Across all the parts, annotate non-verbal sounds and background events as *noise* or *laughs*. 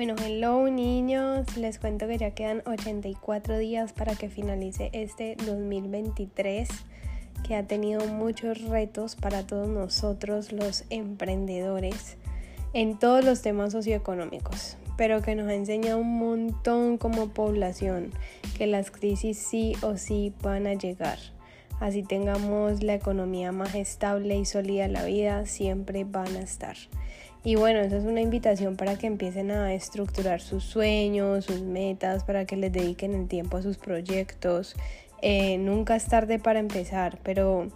Bueno, hello niños, les cuento que ya quedan 84 días para que finalice este 2023 que ha tenido muchos retos para todos nosotros los emprendedores en todos los temas socioeconómicos, pero que nos ha enseñado un montón como población que las crisis sí o sí van a llegar. Así tengamos la economía más estable y sólida, la vida siempre van a estar. Y bueno, esa es una invitación para que empiecen a estructurar sus sueños, sus metas, para que les dediquen el tiempo a sus proyectos. Eh, nunca es tarde para empezar, pero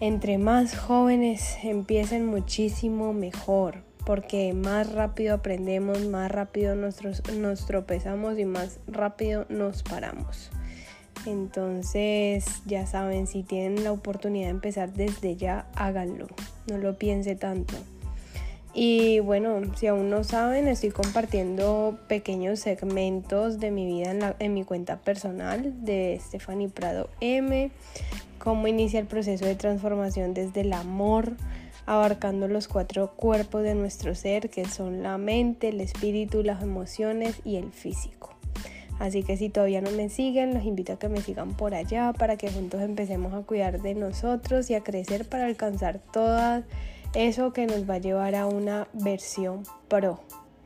entre más jóvenes empiecen muchísimo mejor, porque más rápido aprendemos, más rápido nos tropezamos y más rápido nos paramos. Entonces, ya saben, si tienen la oportunidad de empezar desde ya, háganlo. No lo piense tanto. Y bueno, si aún no saben, estoy compartiendo pequeños segmentos de mi vida en, mi cuenta personal de Stephanie Prado M, cómo inicia el proceso de transformación desde el amor, abarcando los cuatro cuerpos de nuestro ser, que son la mente, el espíritu, las emociones y el físico. Así que si todavía no me siguen, los invito a que me sigan por allá para que juntos empecemos a cuidar de nosotros y a crecer para alcanzar todas eso que nos va a llevar a una versión pro,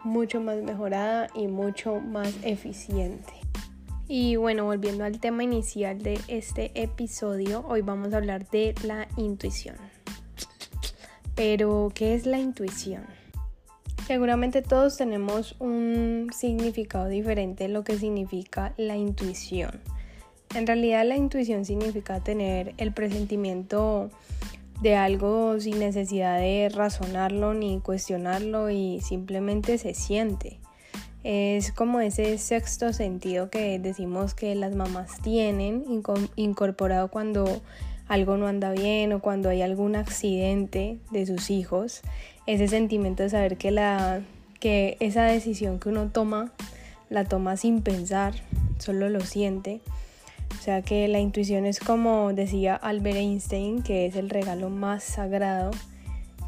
mucho más mejorada y mucho más eficiente. Y bueno, volviendo al tema inicial de este episodio, hoy vamos a hablar de la intuición. Pero, ¿qué es la intuición? Seguramente todos tenemos un significado diferente de lo que significa la intuición. En realidad la intuición significa tener el presentimiento de algo sin necesidad de razonarlo ni cuestionarlo y simplemente se siente. Es como ese sexto sentido que decimos que las mamás tienen incorporado cuando algo no anda bien o cuando hay algún accidente de sus hijos. Ese sentimiento de saber que, la, que esa decisión que uno toma la toma sin pensar, solo lo siente o sea que la intuición es como decía Albert Einstein, que es el regalo más sagrado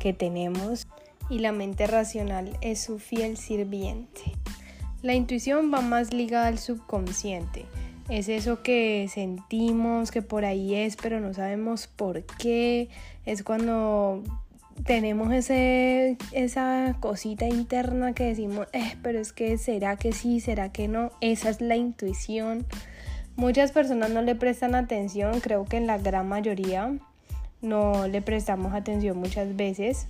que tenemos y la mente racional es su fiel sirviente. La intuición va más ligada al subconsciente. Es eso que sentimos que por ahí es, pero no sabemos por qué. Es cuando tenemos ese, esa cosita interna que decimos, eh, pero es que será que sí, será que no. Esa es la intuición. Muchas personas no le prestan atención, creo que en la gran mayoría no le prestamos atención muchas veces.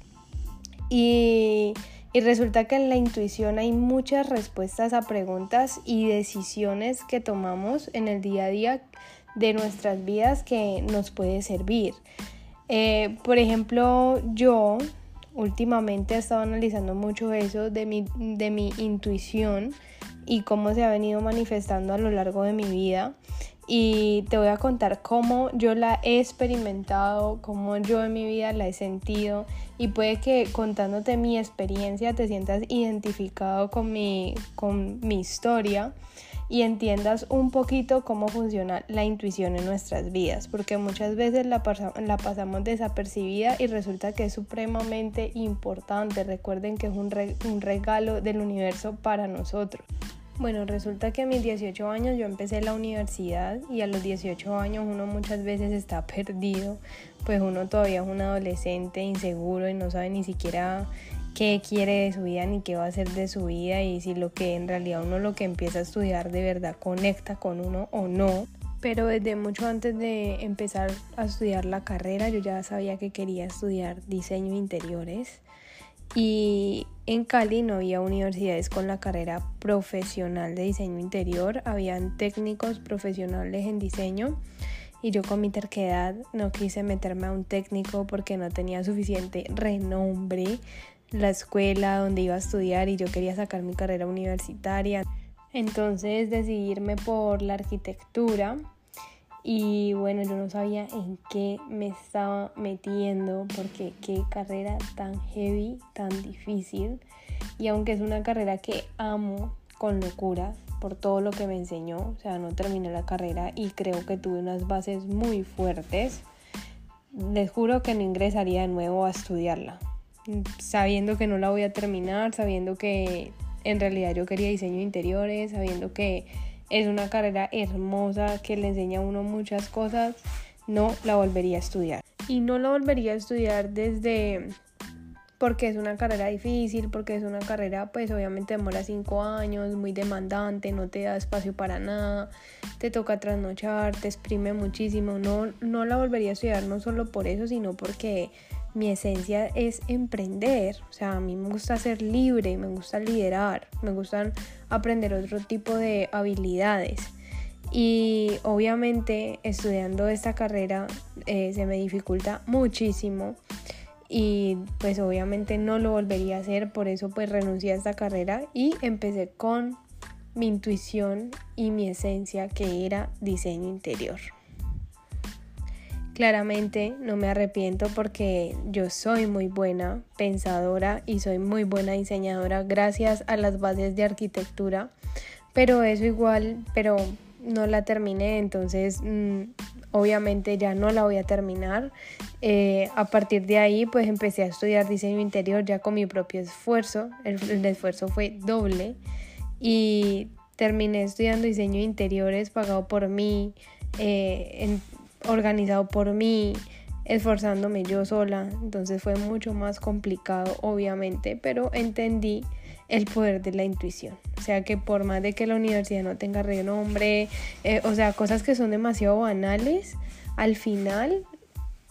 Y, y, resulta que en la intuición hay muchas respuestas a preguntas y decisiones que tomamos en el día a día de nuestras vidas que nos puede servir. Eh, por ejemplo, yo últimamente he estado analizando mucho eso de mi, de mi intuición y cómo se ha venido manifestando a lo largo de mi vida. Y te voy a contar cómo yo la he experimentado, cómo yo en mi vida la he sentido. Y puede que contándote mi experiencia te sientas identificado con mi, con mi historia y entiendas un poquito cómo funciona la intuición en nuestras vidas, porque muchas veces la, la pasamos desapercibida y resulta que es supremamente importante. Recuerden que es un, un regalo del universo para nosotros. Bueno, resulta que a mis 18 años yo empecé la universidad y a los 18 años uno muchas veces está *laughs* perdido, pues uno todavía es un adolescente inseguro y no sabe ni siquiera qué quiere de su vida ni qué va a hacer de su vida y si lo que en realidad uno lo que empieza a estudiar de verdad conecta con uno o no. Pero desde mucho antes de empezar a estudiar la carrera yo ya sabía que quería estudiar diseño interiores y en Cali no había universidades con la carrera profesional de diseño interior, habían técnicos profesionales en diseño y yo con mi terquedad no quise meterme a un técnico porque no tenía suficiente renombre la escuela donde iba a estudiar y yo quería sacar mi carrera universitaria. Entonces decidí irme por la arquitectura y bueno, yo no sabía en qué me estaba metiendo porque qué carrera tan heavy, tan difícil. Y aunque es una carrera que amo con locura por todo lo que me enseñó, o sea, no terminé la carrera y creo que tuve unas bases muy fuertes, les juro que no ingresaría de nuevo a estudiarla, sabiendo que no la voy a terminar, sabiendo que en realidad yo quería diseño interiores, sabiendo que es una carrera hermosa que le enseña a uno muchas cosas, no la volvería a estudiar. Y no la volvería a estudiar desde porque es una carrera difícil, porque es una carrera pues obviamente demora cinco años, muy demandante, no te da espacio para nada, te toca trasnochar, te exprime muchísimo, no, no la volvería a estudiar no solo por eso, sino porque mi esencia es emprender, o sea, a mí me gusta ser libre, me gusta liderar, me gustan aprender otro tipo de habilidades. Y obviamente estudiando esta carrera eh, se me dificulta muchísimo y pues obviamente no lo volvería a hacer, por eso pues renuncié a esta carrera y empecé con mi intuición y mi esencia que era diseño interior. Claramente no me arrepiento porque yo soy muy buena pensadora y soy muy buena diseñadora gracias a las bases de arquitectura, pero eso igual, pero no la terminé, entonces mm, obviamente ya no la voy a terminar. Eh, a partir de ahí pues empecé a estudiar diseño interior ya con mi propio esfuerzo, el, esfuerzo fue doble y terminé estudiando diseño interiores pagado por mí, eh, organizado por mí, esforzándome yo sola, entonces fue mucho más complicado obviamente, pero entendí el poder de la intuición. O sea que por más de que la universidad no tenga renombre, eh, o sea, cosas que son demasiado banales, al final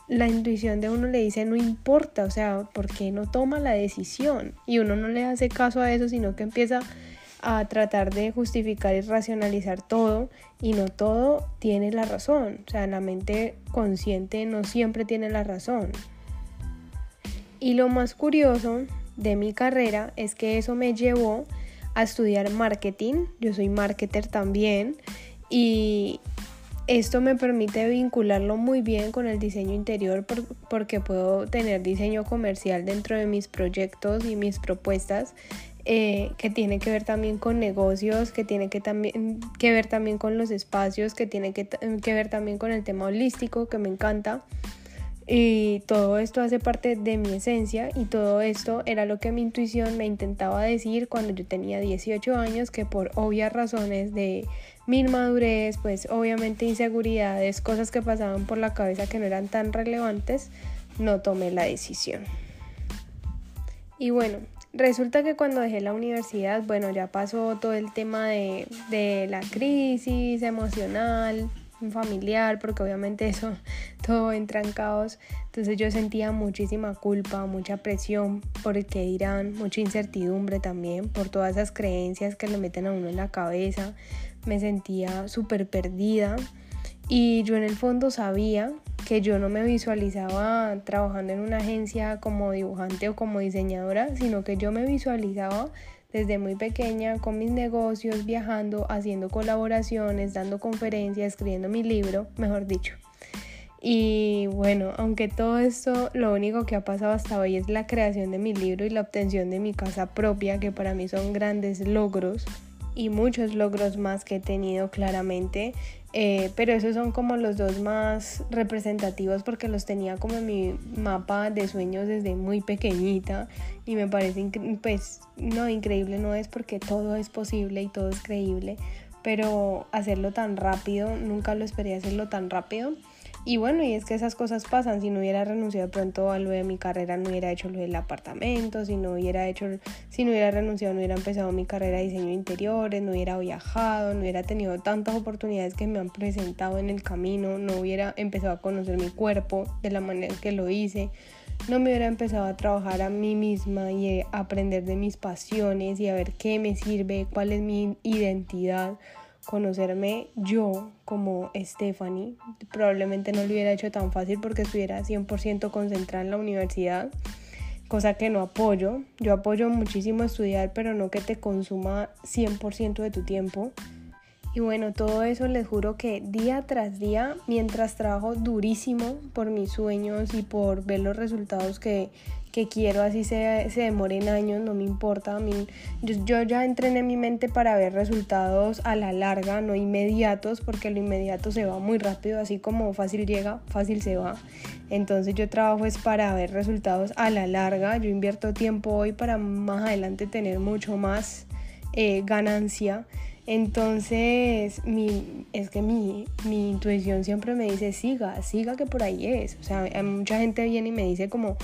la intuición de uno le dice no importa, o sea, porque no toma la decisión y uno no le hace caso a eso, sino que empieza a tratar de justificar y racionalizar todo y no todo tiene la razón, o sea, la mente consciente no siempre tiene la razón. Y lo más curioso de mi carrera es que eso me llevó a estudiar marketing. Yo soy marketer también y esto me permite vincularlo muy bien con el diseño interior porque puedo tener diseño comercial dentro de mis proyectos y mis propuestas eh, que tiene que ver también con negocios, que tiene que, también, que ver también con los espacios, que tiene que, que ver también con el tema holístico que me encanta. Y todo esto hace parte de mi esencia y todo esto era lo que mi intuición me intentaba decir cuando yo tenía 18 años, que por obvias razones de mi inmadurez, pues obviamente inseguridades, cosas que pasaban por la cabeza que no eran tan relevantes, no tomé la decisión. Y bueno, resulta que cuando dejé la universidad, bueno, ya pasó todo el tema de, de la crisis emocional, familiar, porque obviamente eso *laughs* todo entra en caos. Entonces yo sentía muchísima culpa, mucha presión por el que dirán, mucha incertidumbre también por todas esas creencias que le meten a uno en la cabeza. Me sentía súper perdida y yo en el fondo sabía que yo no me visualizaba trabajando en una agencia como dibujante o como diseñadora, sino que yo me visualizaba desde muy pequeña con mis negocios, viajando, haciendo colaboraciones, dando conferencias, escribiendo mi libro, mejor dicho. Y bueno, aunque todo esto lo único que ha pasado hasta hoy es la creación de mi libro y la obtención de mi casa propia, que para mí son grandes logros y muchos logros más que he tenido claramente, eh, pero esos son como los dos más representativos porque los tenía como en mi mapa de sueños desde muy pequeñita y me parece, pues, no, increíble no es porque todo es posible y todo es creíble, pero hacerlo tan rápido, nunca lo esperé hacerlo tan rápido. Y bueno, y es que esas cosas pasan. Si no hubiera renunciado pronto a lo de mi carrera, no hubiera hecho lo del apartamento. Si no hubiera hecho, si no hubiera renunciado, no hubiera empezado mi carrera de diseño de interiores, no hubiera viajado, no hubiera tenido tantas oportunidades que me han presentado en el camino, no hubiera empezado a conocer mi cuerpo de la manera que lo hice. No me hubiera empezado a trabajar a mí misma y a aprender de mis pasiones y a ver qué me sirve, cuál es mi identidad conocerme yo como Stephanie. Probablemente no lo hubiera hecho tan fácil porque estuviera 100% concentrada en la universidad, cosa que no apoyo. Yo apoyo muchísimo estudiar, pero no que te consuma 100% de tu tiempo. Y bueno, todo eso les juro que día tras día, mientras trabajo durísimo por mis sueños y por ver los resultados que, que quiero, así se, se demoren años, no me importa. A mí, yo, ya entrené mi mente para ver resultados a la larga, no inmediatos, porque lo inmediato se va muy rápido, así como fácil llega, fácil se va. Entonces yo trabajo es para ver resultados a la larga, yo invierto tiempo hoy para más adelante tener mucho más eh, ganancia. Entonces, mi, es que mi, mi intuición siempre me dice, siga, siga que por ahí es. O sea, mucha gente viene y me dice como,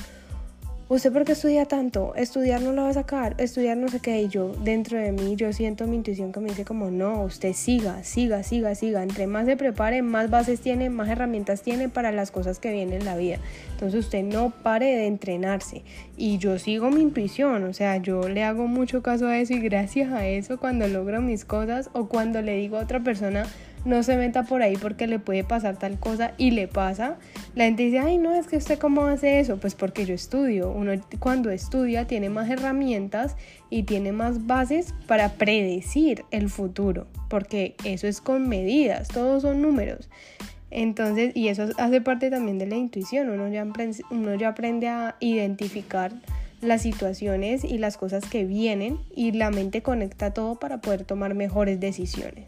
¿Usted por qué estudia tanto? Estudiar no lo va a sacar, estudiar no sé qué. Y yo, dentro de mí, yo siento mi intuición que me dice como, no, usted siga, siga, siga, siga. Entre más se prepare, más bases tiene, más herramientas tiene para las cosas que vienen en la vida. Entonces usted no pare de entrenarse. Y yo sigo mi intuición, o sea, yo le hago mucho caso a eso y gracias a eso cuando logro mis cosas o cuando le digo a otra persona, no se meta por ahí porque le puede pasar tal cosa y le pasa. La gente dice, ay, no, es que usted cómo hace eso. Pues porque yo estudio. Uno cuando estudia tiene más herramientas y tiene más bases para predecir el futuro, porque eso es con medidas, todos son números. Entonces, y eso hace parte también de la intuición. Uno ya, uno ya aprende a identificar las situaciones y las cosas que vienen y la mente conecta todo para poder tomar mejores decisiones.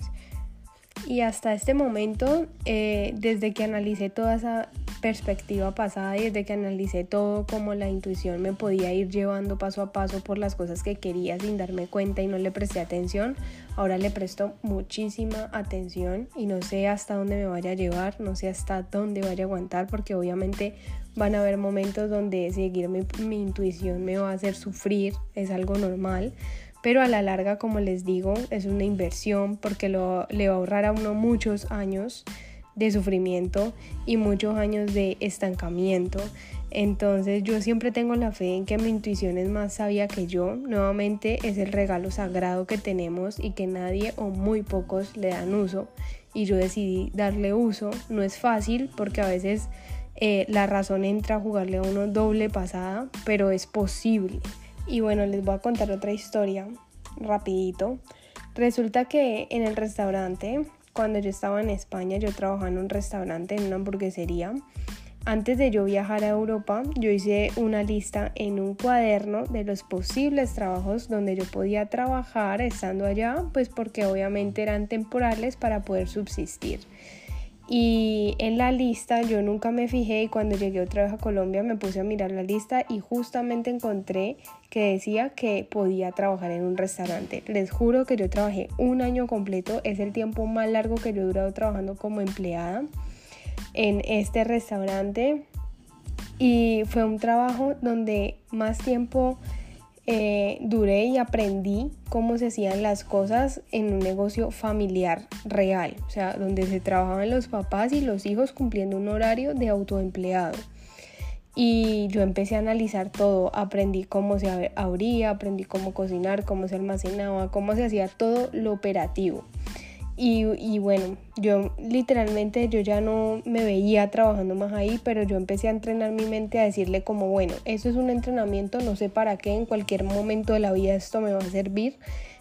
Y hasta este momento, eh, desde que analicé toda esa perspectiva pasada y desde que analicé todo como la intuición me podía ir llevando paso a paso por las cosas que quería sin darme cuenta y no le presté atención, ahora le presto muchísima atención y no sé hasta dónde me vaya a llevar, no sé hasta dónde vaya a aguantar porque obviamente van a haber momentos donde seguir mi, mi intuición me va a hacer sufrir, es algo normal pero a la larga, como les digo, es una inversión porque lo, le va a ahorrar a uno muchos años de sufrimiento y muchos años de estancamiento. Entonces yo siempre tengo la fe en que mi intuición es más sabia que yo. Nuevamente es el regalo sagrado que tenemos y que nadie o muy pocos le dan uso. Y yo decidí darle uso. No es fácil porque a veces eh, la razón entra a jugarle a uno doble pasada, pero es posible. Y bueno, les voy a contar otra historia rapidito. Resulta que en el restaurante, cuando yo estaba en España, yo trabajaba en un restaurante, en una hamburguesería. Antes de yo viajar a Europa, yo hice una lista en un cuaderno de los posibles trabajos donde yo podía trabajar estando allá, pues porque obviamente eran temporales para poder subsistir. Y en la lista yo nunca me fijé y cuando llegué otra vez a Colombia me puse a mirar la lista y justamente encontré que decía que podía trabajar en un restaurante. Les juro que yo trabajé un año completo, es el tiempo más largo que yo he durado trabajando como empleada en este restaurante y fue un trabajo donde más tiempo eh, duré y aprendí cómo se hacían las cosas en un negocio familiar real, o sea, donde se trabajaban los papás y los hijos cumpliendo un horario de autoempleado. Y yo empecé a analizar todo, aprendí cómo se abría, aprendí cómo cocinar, cómo se almacenaba, cómo se hacía todo lo operativo. Y, bueno, yo literalmente yo ya no me veía trabajando más ahí, pero yo empecé a entrenar mi mente a decirle como, bueno, eso es un entrenamiento, no sé para qué, en cualquier momento de la vida esto me va a servir,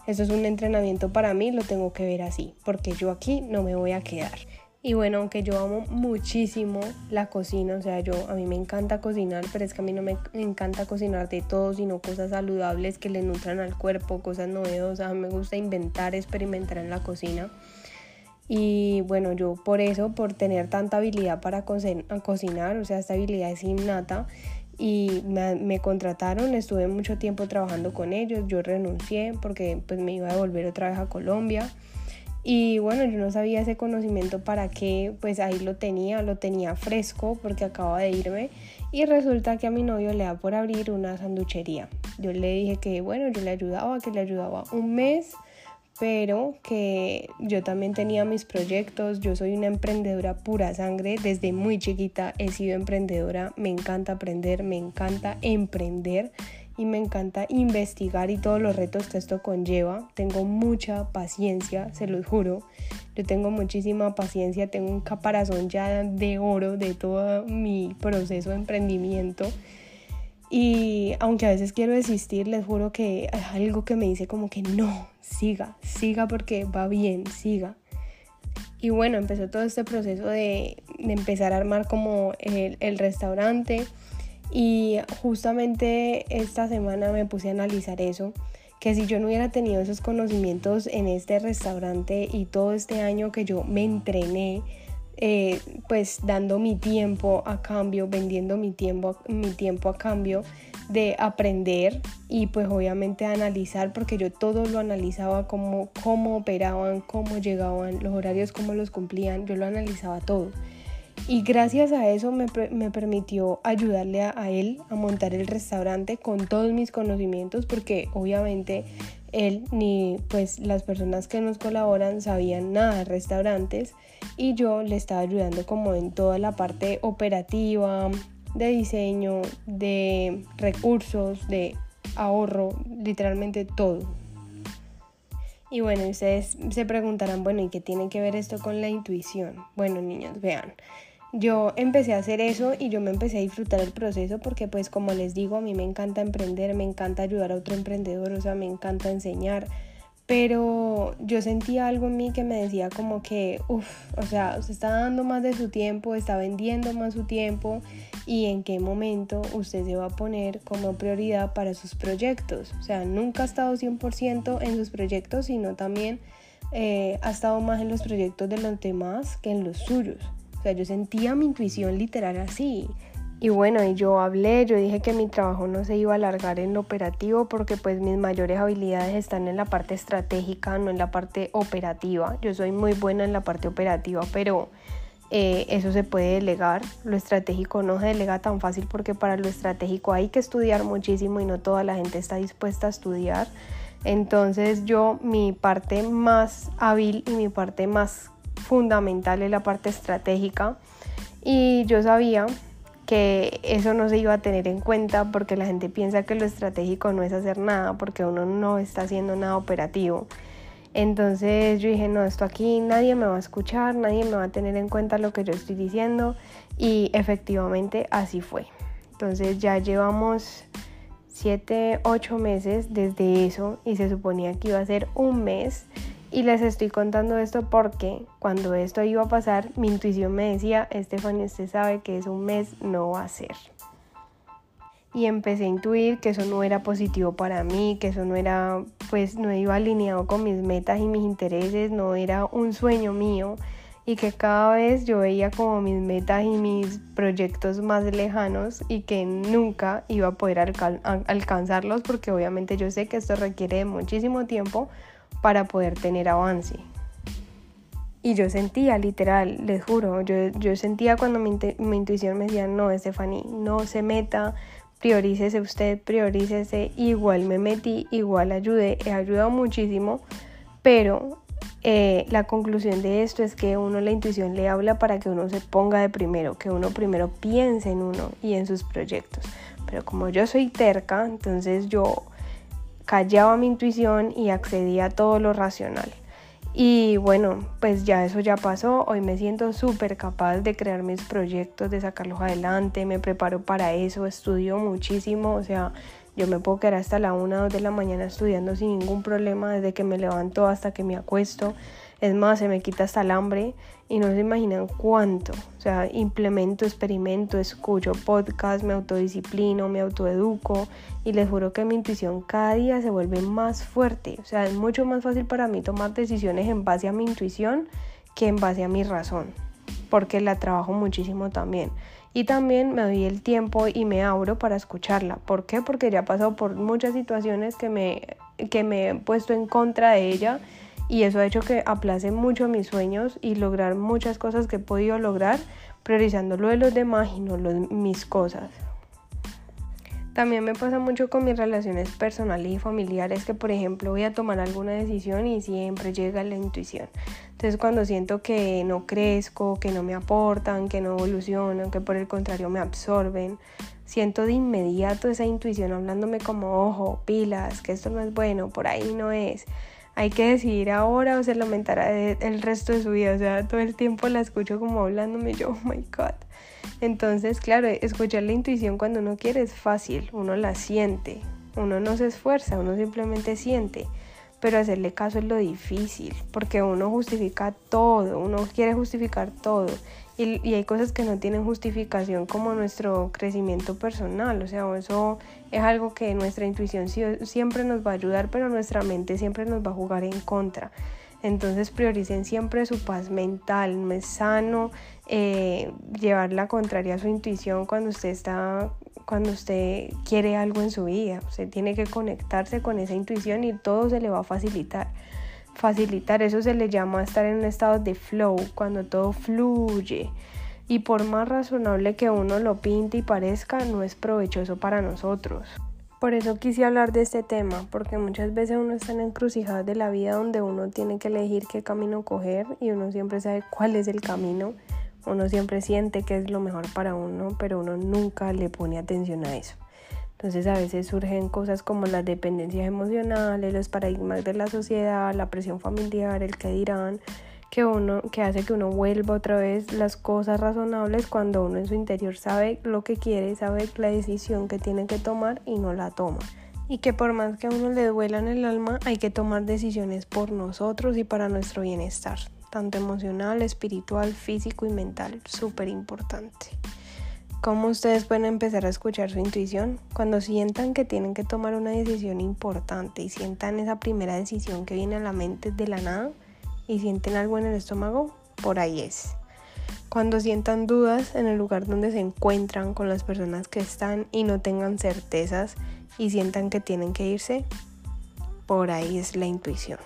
eso es un entrenamiento para mí, lo tengo que ver así, porque yo aquí no me voy a quedar. Y bueno, aunque yo amo muchísimo la cocina, o sea, yo a mí me encanta cocinar, pero es que a mí no me encanta cocinar de todo, sino cosas saludables que le nutran al cuerpo, cosas novedosas. Me gusta inventar, experimentar en la cocina. Y bueno, yo por eso, por tener tanta habilidad para cocinar, o sea, esta habilidad es innata, y me, contrataron, estuve mucho tiempo trabajando con ellos, yo renuncié porque pues me iba a volver otra vez a Colombia y bueno, yo no sabía ese conocimiento para qué, pues ahí lo tenía, lo tenía fresco porque acaba de irme. Y resulta que a mi novio le da por abrir una sanduchería. Yo le dije que bueno, yo le ayudaba, que le ayudaba un mes, pero que yo también tenía mis proyectos, yo soy una emprendedora pura sangre, desde muy chiquita he sido emprendedora, me encanta aprender, me encanta emprender y me encanta investigar y todos los retos que esto conlleva. Tengo mucha paciencia, se los juro. Yo tengo muchísima paciencia, tengo un caparazón ya de oro de todo mi proceso de emprendimiento. Y aunque a veces quiero desistir, les juro que es algo que me dice como que no, siga, siga porque va bien, siga. Y bueno, empezó todo este proceso de, empezar a armar como el restaurante y justamente esta semana me puse a analizar eso, que si yo no hubiera tenido esos conocimientos en este restaurante y todo este año que yo me entrené eh, pues dando mi tiempo a cambio, vendiendo mi tiempo, mi tiempo a cambio de aprender y pues obviamente analizar porque yo todo lo analizaba como cómo operaban, cómo llegaban, los horarios, cómo los cumplían, yo lo analizaba todo. Y gracias a eso me, me permitió ayudarle a, a, él a montar el restaurante con todos mis conocimientos porque obviamente él ni pues las personas que nos colaboran sabían nada de restaurantes y yo le estaba ayudando como en toda la parte operativa, de diseño, de recursos, de ahorro, literalmente todo. Y bueno, ustedes se preguntarán, bueno, ¿y qué tiene que ver esto con la intuición? Bueno, niños, vean, yo empecé a hacer eso y yo me empecé a disfrutar el proceso porque pues como les digo, a mí me encanta emprender, me encanta ayudar a otro emprendedor, o sea, me encanta enseñar, pero yo sentía algo en mí que me decía como que, uff, o sea, usted está dando más de su tiempo, está vendiendo más su tiempo y en qué momento usted se va a poner como prioridad para sus proyectos. O sea, nunca ha estado 100% en sus proyectos, sino también eh, ha estado más en los proyectos de los demás que en los suyos. Sea, yo sentía mi intuición literal así. Y bueno, y yo hablé, yo dije que mi trabajo no se iba a alargar en lo operativo porque pues mis mayores habilidades están en la parte estratégica, no en la parte operativa. Yo soy muy buena en la parte operativa, pero eh, eso se puede delegar. Lo estratégico no se delega tan fácil porque para lo estratégico hay que estudiar muchísimo y no toda la gente está dispuesta a estudiar. Entonces yo mi parte más hábil y mi parte más fundamental es la parte estratégica. Y yo sabía que eso no se iba a tener en cuenta porque la gente piensa que lo estratégico no es hacer nada porque uno no está haciendo nada operativo. Entonces yo dije, no, esto aquí nadie me va a escuchar, nadie me va a tener en cuenta lo que yo estoy diciendo y efectivamente así fue. Entonces ya llevamos 7, 8 meses desde eso y se suponía que iba a ser un mes y les estoy contando esto porque cuando esto iba a pasar, mi intuición me decía, Estefania, usted sabe que es un mes, no va a ser. Y empecé a intuir que eso no era positivo para mí, que eso no era, pues no iba alineado con mis metas y mis intereses, no era un sueño mío y que cada vez yo veía como mis metas y mis proyectos más lejanos y que nunca iba a poder alcanzarlos porque obviamente yo sé que esto requiere muchísimo tiempo para poder tener avance. Y yo sentía, literal, les juro, yo, yo sentía cuando mi, mi, intuición me decía, no, Stephanie, no se meta, priorícese usted, priorícese. Igual me metí, igual ayudé, he ayudado muchísimo, pero eh, la conclusión de esto es que uno la intuición le habla para que uno se ponga de primero, que uno primero piense en uno y en sus proyectos. Pero como yo soy terca, entonces yo callaba mi intuición y accedía a todo lo racional. Y bueno, pues ya eso ya pasó. Hoy me siento súper capaz de crear mis proyectos, de sacarlos adelante. Me preparo para eso, estudio muchísimo. O sea, yo me puedo quedar hasta la 1 o 2 de la mañana estudiando sin ningún problema, desde que me levanto hasta que me acuesto. Es más, se me quita hasta el hambre y no se imaginan cuánto. O sea, implemento, experimento, escucho podcast, me autodisciplino, me autoeduco y les juro que mi intuición cada día se vuelve más fuerte. O sea, es mucho más fácil para mí tomar decisiones en base a mi intuición que en base a mi razón, porque la trabajo muchísimo también. Y también me doy el tiempo y me abro para escucharla. ¿Por qué? Porque ya he pasado por muchas situaciones que me, que me he puesto en contra de ella y eso ha hecho que aplace mucho mis sueños y lograr muchas cosas que he podido lograr priorizando lo de los demás y no mis cosas. También me pasa mucho con mis relaciones personales y familiares que por ejemplo voy a tomar alguna decisión y siempre llega la intuición. Entonces cuando siento que no crezco, que no me aportan, que no evolucionan, que por el contrario me absorben, siento de inmediato esa intuición hablándome como ojo, pilas, que esto no es bueno, por ahí no es hay que decidir ahora o se lamentará el resto de su vida. O sea, todo el tiempo la escucho como hablándome yo, oh my god. Entonces, claro, escuchar la intuición cuando uno quiere es fácil, uno la siente, uno no se esfuerza, uno simplemente siente. Pero hacerle caso es lo difícil, porque uno justifica todo, uno quiere justificar todo. Y, hay cosas que no tienen justificación como nuestro crecimiento personal, o sea, eso es algo que nuestra intuición siempre nos va a ayudar, pero nuestra mente siempre nos va a jugar en contra. Entonces prioricen siempre su paz mental, no es sano eh, llevar la contraria a su intuición cuando usted está cuando usted quiere algo en su vida. Usted tiene que conectarse con esa intuición y todo se le va a facilitar. Facilitar, eso se le llama estar en un estado de flow, cuando todo fluye. Y por más razonable que uno lo pinte y parezca, no es provechoso para nosotros. Por eso quise hablar de este tema, porque muchas veces uno está en encrucijadas de la vida donde uno tiene que elegir qué camino coger y uno siempre sabe cuál es el camino. Uno siempre siente que es lo mejor para uno, pero uno nunca le pone atención a eso. Entonces a veces surgen cosas como las dependencias emocionales, los paradigmas de la sociedad, la presión familiar, el que dirán, que uno que hace que uno vuelva otra vez las cosas razonables cuando uno en su interior sabe lo que quiere, sabe la decisión que tiene que tomar y no la toma. Y que por más que a uno le duela en el alma, hay que tomar decisiones por nosotros y para nuestro bienestar, tanto emocional, espiritual, físico y mental, súper importante. ¿Cómo ustedes pueden empezar a escuchar su intuición? Cuando sientan que tienen que tomar una decisión importante y sientan esa primera decisión que viene a la mente de la nada, y sienten algo en el estómago, por ahí es. Cuando sientan dudas en el lugar donde se encuentran con las personas que están y no tengan certezas y sientan que tienen que irse, por ahí es la intuición.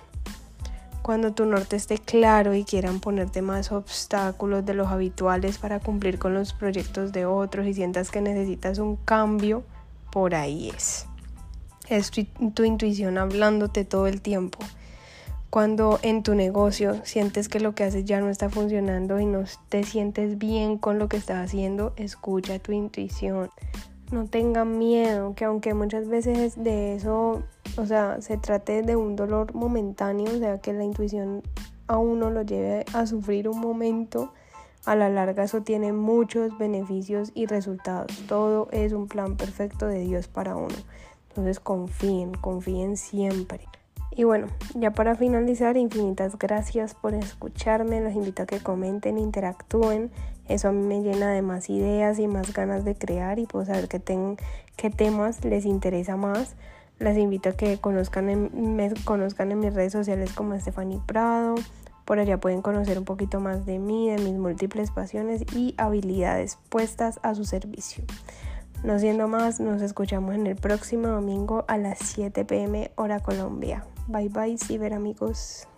Cuando tu norte esté claro y quieran ponerte más obstáculos de los habituales para cumplir con los proyectos de otros y sientas que necesitas un cambio, por ahí es. Es tu, tu intuición hablándote todo el tiempo cuando en tu negocio sientes que lo que haces ya no está funcionando y no te sientes bien con lo que estás haciendo, escucha tu intuición. No tengan miedo, que aunque muchas veces de eso, o sea, se trate de un dolor momentáneo, o sea, que la intuición a uno lo lleve a sufrir un momento, a la larga eso tiene muchos beneficios y resultados. Todo es un plan perfecto de Dios para uno. Entonces confíen, confíen siempre. Y bueno, ya para finalizar, infinitas gracias por escucharme. Los invito a que comenten, interactúen. Eso a mí me llena de más ideas y más ganas de crear y puedo saber qué, qué temas les interesa más. Les invito a que conozcan en, me conozcan en mis redes sociales como Stephanie Prado. Por allá pueden conocer un poquito más de mí, de mis múltiples pasiones y habilidades puestas a su servicio. No siendo más, nos escuchamos en el próximo domingo a las 7 pm hora Colombia. Bye bye, ciber amigos.